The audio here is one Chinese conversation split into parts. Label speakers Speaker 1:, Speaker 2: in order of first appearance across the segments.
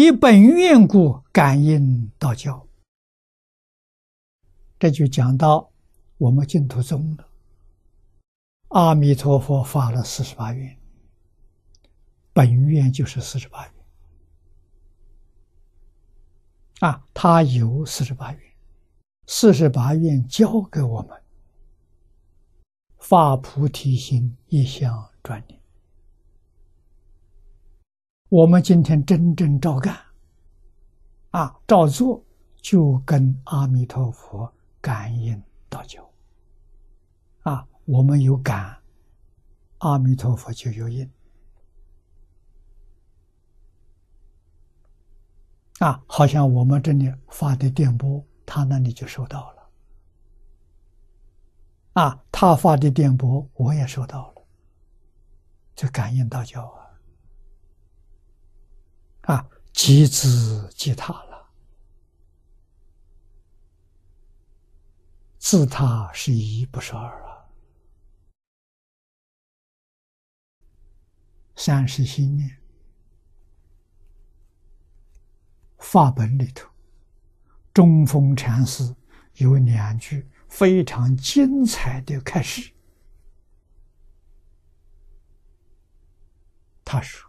Speaker 1: 以本愿故，感应道教。这就讲到我们净土宗了。阿弥陀佛发了四十八愿，本愿就是四十八愿啊，他有四十八愿，四十八愿教给我们发菩提心，一向专念。我们今天真正照干，啊，照做，就跟阿弥陀佛感应道交。啊，我们有感，阿弥陀佛就有应。啊，好像我们这里发的电波，他那里就收到了。啊，他发的电波，我也收到了，就感应道交啊。啊，即自即他了，自他是一，不是二啊。三是心念，法本里头，中峰禅师有两句非常精彩的开始，他说。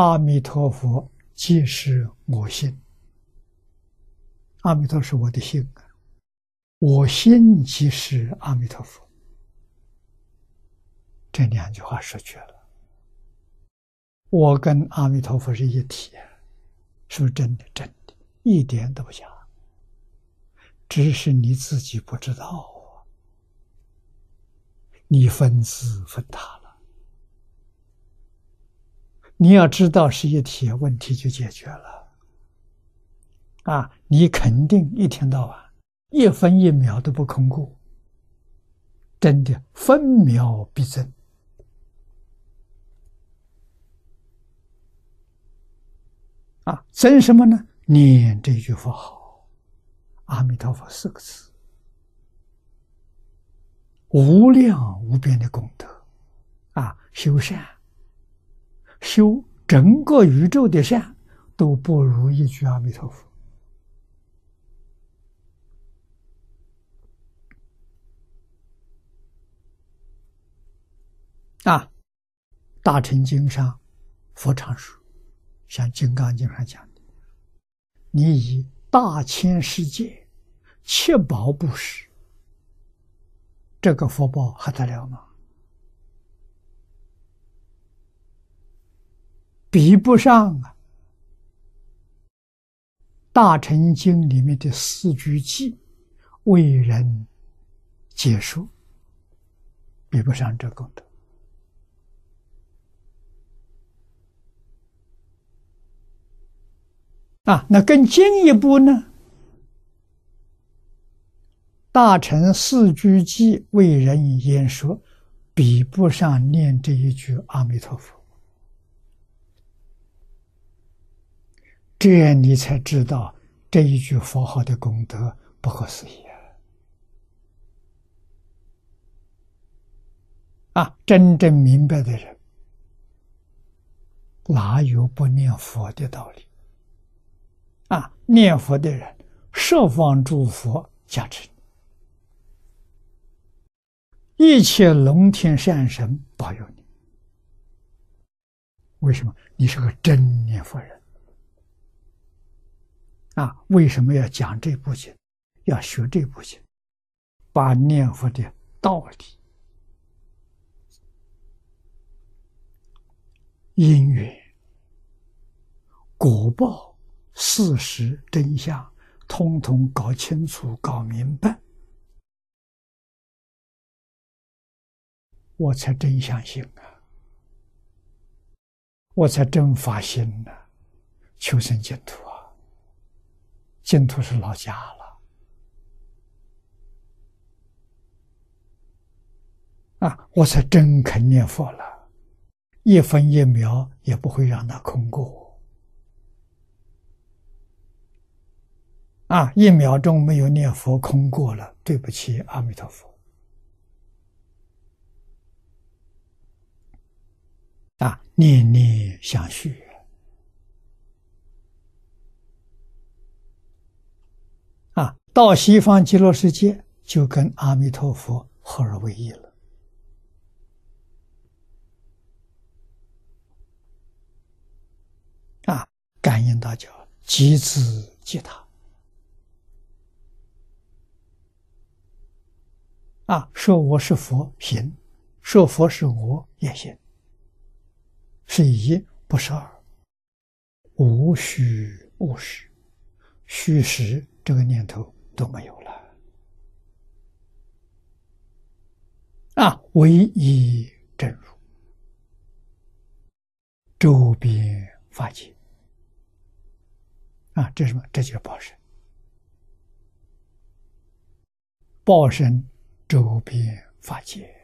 Speaker 1: 阿弥陀佛，即是我心。阿弥陀是我的心啊，我心即是阿弥陀佛。这两句话说绝了，我跟阿弥陀佛是一体，是不是真的？真的，一点都不假。只是你自己不知道啊，你分子分他。你要知道是一体，问题就解决了。啊，你肯定一天到晚一分一秒都不空过，真的分秒必争。啊，争什么呢？念这句佛号，阿弥陀佛四个字，无量无边的功德，啊，修善。修整个宇宙的善，都不如一句阿弥陀佛。啊，《大乘经》上佛常说，像《金刚经》上讲的：“你以大千世界七宝布施，这个福报还得了吗？”比不上啊，《大乘经》里面的四句偈为人解说，比不上这功德啊。那更进一步呢，《大乘四句偈为人言说，比不上念这一句阿弥陀佛。这样你才知道这一句佛号的功德不可思议啊！啊，真正明白的人，哪有不念佛的道理？啊，念佛的人，十方诸佛加持你，一切龙天善神保佑你。为什么？你是个真念佛人。啊，为什么要讲这部经？要学这部经，把念佛的道理、因缘、果报、事实真相，通通搞清楚、搞明白，我才真相信啊！我才真发心呐，求生净土。净土是老家了，啊，我才真肯念佛了，一分一秒也不会让它空过，啊，一秒钟没有念佛空过了，对不起阿弥陀佛，啊，念念相续。到西方极乐世界，就跟阿弥陀佛合而为一了。啊，感应大叫，即自即他。啊，说我是佛行，说佛是我也行，是一不是二，无虚无实，虚实这个念头。都没有了啊！唯一正如周边法界啊，这什么？这就是报身，报身周边法界。